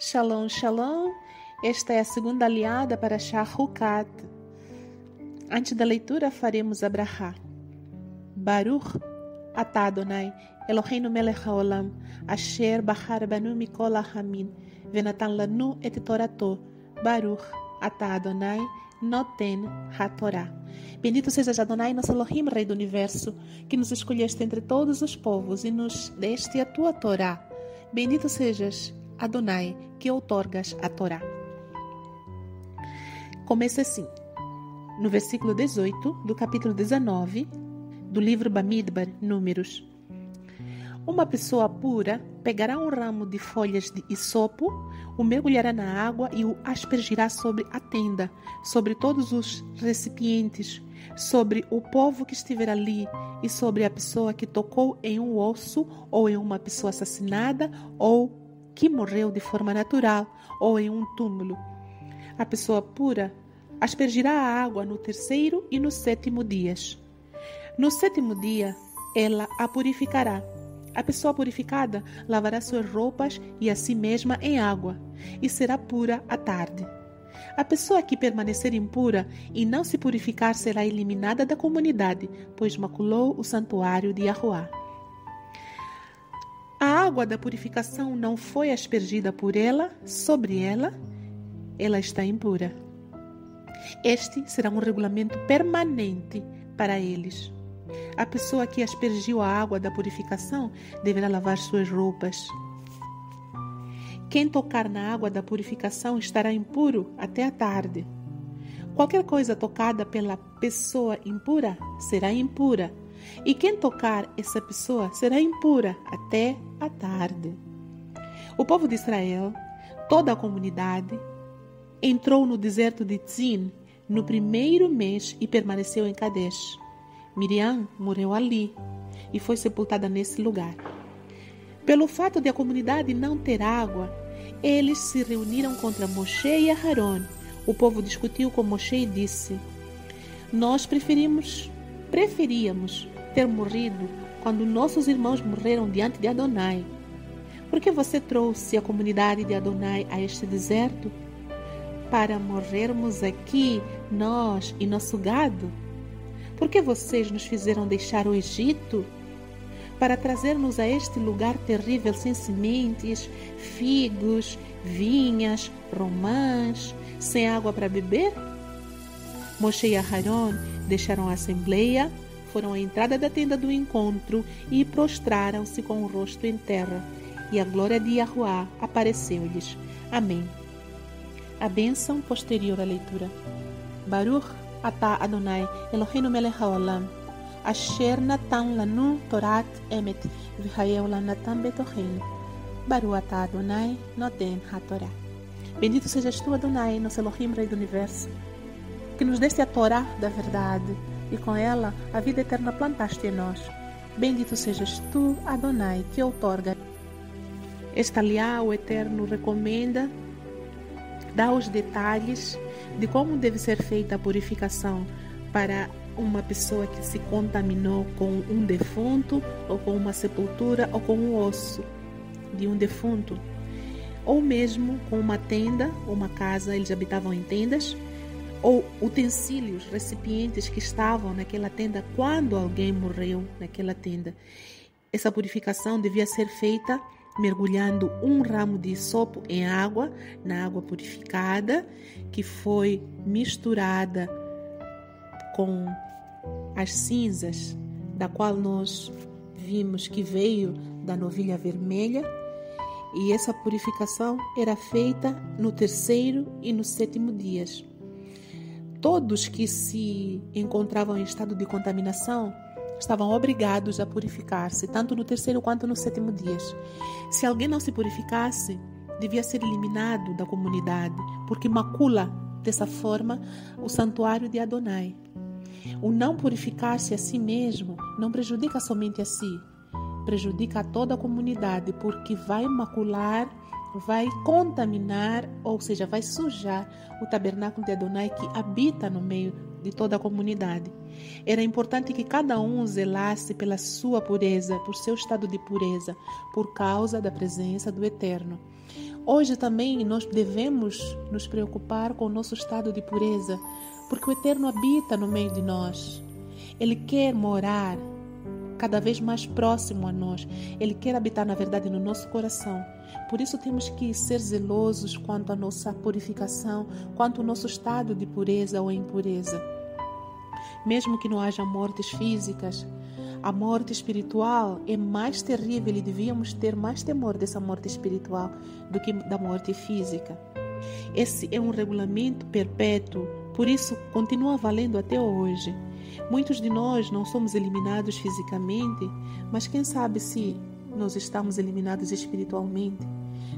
Shalom, shalom. Esta é a segunda aliada para Shahukat. Antes da leitura, faremos a Brahá. Baruch atah Adonai, Eloheinu melech haolam, asher bahar banu mikol hamin, venatan lanu et torato, Baruch atah Adonai, noten ha-Torah. Bendito sejas Adonai, nosso Elohim, Rei do Universo, que nos escolheste entre todos os povos e nos deste a tua Torá. Bendito sejas Adonai, que outorgas a Torá. Começa assim, no versículo 18 do capítulo 19 do livro Bamidbar, Números. Uma pessoa pura pegará um ramo de folhas de isopo, o mergulhará na água e o aspergirá sobre a tenda, sobre todos os recipientes, sobre o povo que estiver ali e sobre a pessoa que tocou em um osso ou em uma pessoa assassinada ou que morreu de forma natural ou em um túmulo. A pessoa pura aspergirá a água no terceiro e no sétimo dias. No sétimo dia, ela a purificará. A pessoa purificada lavará suas roupas e a si mesma em água, e será pura à tarde. A pessoa que permanecer impura e não se purificar será eliminada da comunidade, pois maculou o santuário de Yahuwah água da purificação não foi aspergida por ela sobre ela, ela está impura. Este será um regulamento permanente para eles. A pessoa que aspergiu a água da purificação deverá lavar suas roupas. Quem tocar na água da purificação estará impuro até a tarde. Qualquer coisa tocada pela pessoa impura será impura e quem tocar essa pessoa será impura até a tarde. O povo de Israel, toda a comunidade, entrou no deserto de Tzin no primeiro mês e permaneceu em Kadesh. Miriam morreu ali e foi sepultada nesse lugar. Pelo fato de a comunidade não ter água, eles se reuniram contra Moshe e Aharon. O povo discutiu com Moshe e disse: Nós preferimos, preferíamos ter morrido quando nossos irmãos morreram diante de Adonai? Por que você trouxe a comunidade de Adonai a este deserto? Para morrermos aqui, nós e nosso gado? Por que vocês nos fizeram deixar o Egito? Para trazer-nos a este lugar terrível sem sementes, figos, vinhas, romãs, sem água para beber? Moshe e Aharon deixaram a assembleia foram à entrada da tenda do encontro e prostraram-se com o rosto em terra. E a glória de Yahuwah apareceu-lhes. Amém. A bênção posterior à leitura. Baruch atah Adonai Eloheinu melech haolam asher natan lanu torat emet v'hayeu lanatan betocheinu. Baruch atah Adonai noten hatorá. Bendito sejas tu, Adonai, nosso Elohim, Rei do Universo, que nos deste a Torá da verdade, e com ela a vida eterna plantaste em nós. Bendito sejas tu, Adonai, que outorga. Esta aliá o Eterno recomenda, dá os detalhes de como deve ser feita a purificação para uma pessoa que se contaminou com um defunto, ou com uma sepultura, ou com um osso de um defunto, ou mesmo com uma tenda, uma casa, eles habitavam em tendas, ou utensílios, recipientes que estavam naquela tenda quando alguém morreu naquela tenda. Essa purificação devia ser feita mergulhando um ramo de sopo em água, na água purificada, que foi misturada com as cinzas, da qual nós vimos que veio da novilha vermelha. E essa purificação era feita no terceiro e no sétimo dias. Todos que se encontravam em estado de contaminação estavam obrigados a purificar-se, tanto no terceiro quanto no sétimo dias. Se alguém não se purificasse, devia ser eliminado da comunidade, porque macula dessa forma o santuário de Adonai. O não purificar-se a si mesmo não prejudica somente a si, prejudica a toda a comunidade, porque vai macular vai contaminar, ou seja, vai sujar o tabernáculo de Adonai que habita no meio de toda a comunidade. Era importante que cada um zelasse pela sua pureza, por seu estado de pureza, por causa da presença do Eterno. Hoje também nós devemos nos preocupar com o nosso estado de pureza, porque o Eterno habita no meio de nós. Ele quer morar cada vez mais próximo a nós. Ele quer habitar, na verdade, no nosso coração. Por isso temos que ser zelosos quanto à nossa purificação, quanto ao nosso estado de pureza ou impureza. Mesmo que não haja mortes físicas, a morte espiritual é mais terrível e devíamos ter mais temor dessa morte espiritual do que da morte física. Esse é um regulamento perpétuo, por isso continua valendo até hoje. Muitos de nós não somos eliminados fisicamente, mas quem sabe se nós estamos eliminados espiritualmente?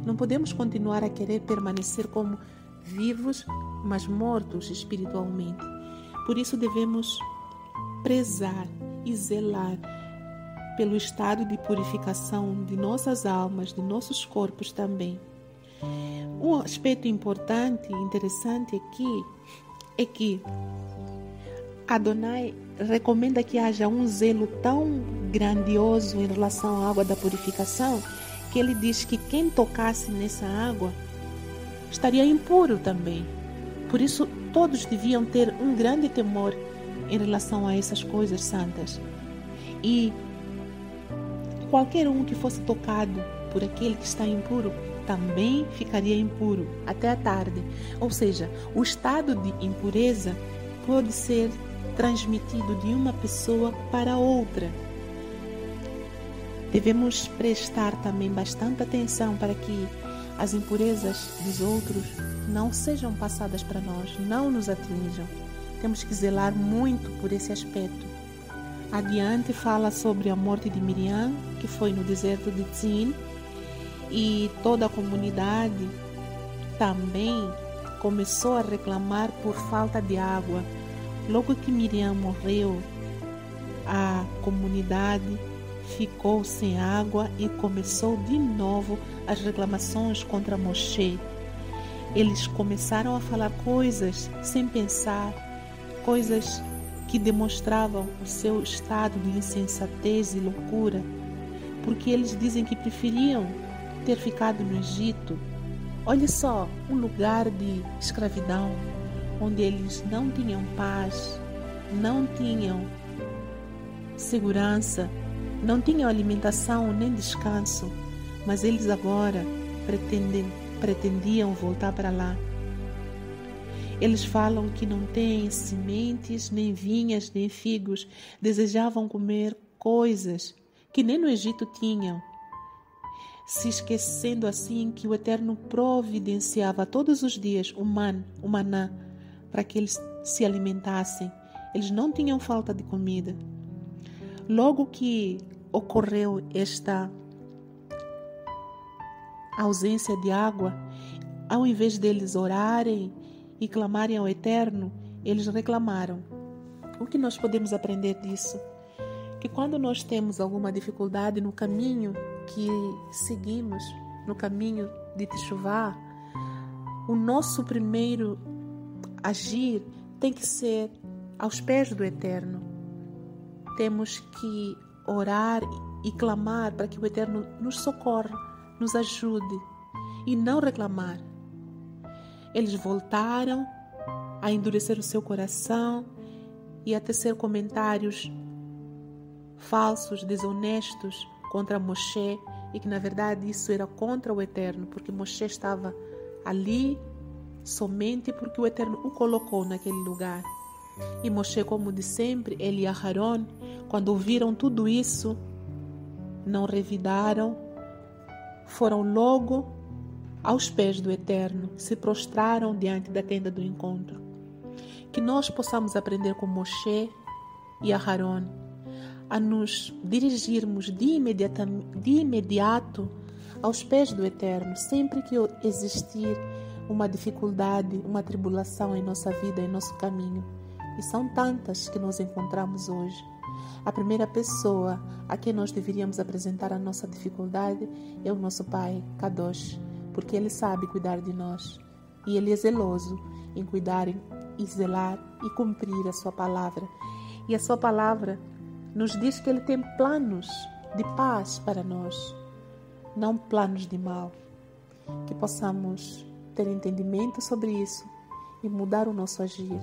Não podemos continuar a querer permanecer como vivos, mas mortos espiritualmente. Por isso devemos prezar e zelar pelo estado de purificação de nossas almas, de nossos corpos também. Um aspecto importante e interessante aqui é que Adonai recomenda que haja um zelo tão grandioso em relação à água da purificação que ele diz que quem tocasse nessa água estaria impuro também. Por isso, todos deviam ter um grande temor em relação a essas coisas santas. E qualquer um que fosse tocado por aquele que está impuro também ficaria impuro até a tarde. Ou seja, o estado de impureza pode ser transmitido de uma pessoa para outra. Devemos prestar também bastante atenção para que as impurezas dos outros não sejam passadas para nós, não nos atinjam. Temos que zelar muito por esse aspecto. Adiante fala sobre a morte de Miriam, que foi no deserto de Tzin, e toda a comunidade também começou a reclamar por falta de água Logo que Miriam morreu, a comunidade ficou sem água e começou de novo as reclamações contra Moshe. Eles começaram a falar coisas sem pensar, coisas que demonstravam o seu estado de insensatez e loucura, porque eles dizem que preferiam ter ficado no Egito. Olha só, um lugar de escravidão, onde eles não tinham paz, não tinham segurança, não tinham alimentação nem descanso, mas eles agora pretendem, pretendiam voltar para lá. Eles falam que não têm sementes, nem vinhas, nem figos, desejavam comer coisas que nem no Egito tinham, se esquecendo assim que o Eterno providenciava todos os dias o man, o maná, para que eles se alimentassem. Eles não tinham falta de comida. Logo que ocorreu esta ausência de água, ao invés deles orarem e clamarem ao Eterno, eles reclamaram. O que nós podemos aprender disso? Que quando nós temos alguma dificuldade no caminho que seguimos, no caminho de Teshuvah, o nosso primeiro agir tem que ser aos pés do Eterno. Temos que orar e clamar para que o Eterno nos socorra, nos ajude e não reclamar. Eles voltaram a endurecer o seu coração e a tecer comentários falsos, desonestos contra Moshe e que na verdade isso era contra o Eterno, porque Moshe estava ali somente porque o Eterno o colocou naquele lugar. E Moshe, como de sempre, ele e Aharon, quando ouviram tudo isso, não revidaram, foram logo aos pés do Eterno, se prostraram diante da tenda do encontro. Que nós possamos aprender com Moshe e Aharon a nos dirigirmos de, de imediato aos pés do Eterno, sempre que existir uma dificuldade, uma tribulação em nossa vida, em nosso caminho. E são tantas que nós encontramos hoje. A primeira pessoa a quem nós deveríamos apresentar a nossa dificuldade é o nosso Pai, Kadosh, porque Ele sabe cuidar de nós. E Ele é zeloso em cuidar e zelar e cumprir a Sua palavra. E a Sua palavra nos diz que Ele tem planos de paz para nós, não planos de mal. que possamos ter entendimento sobre isso e mudar o nosso agir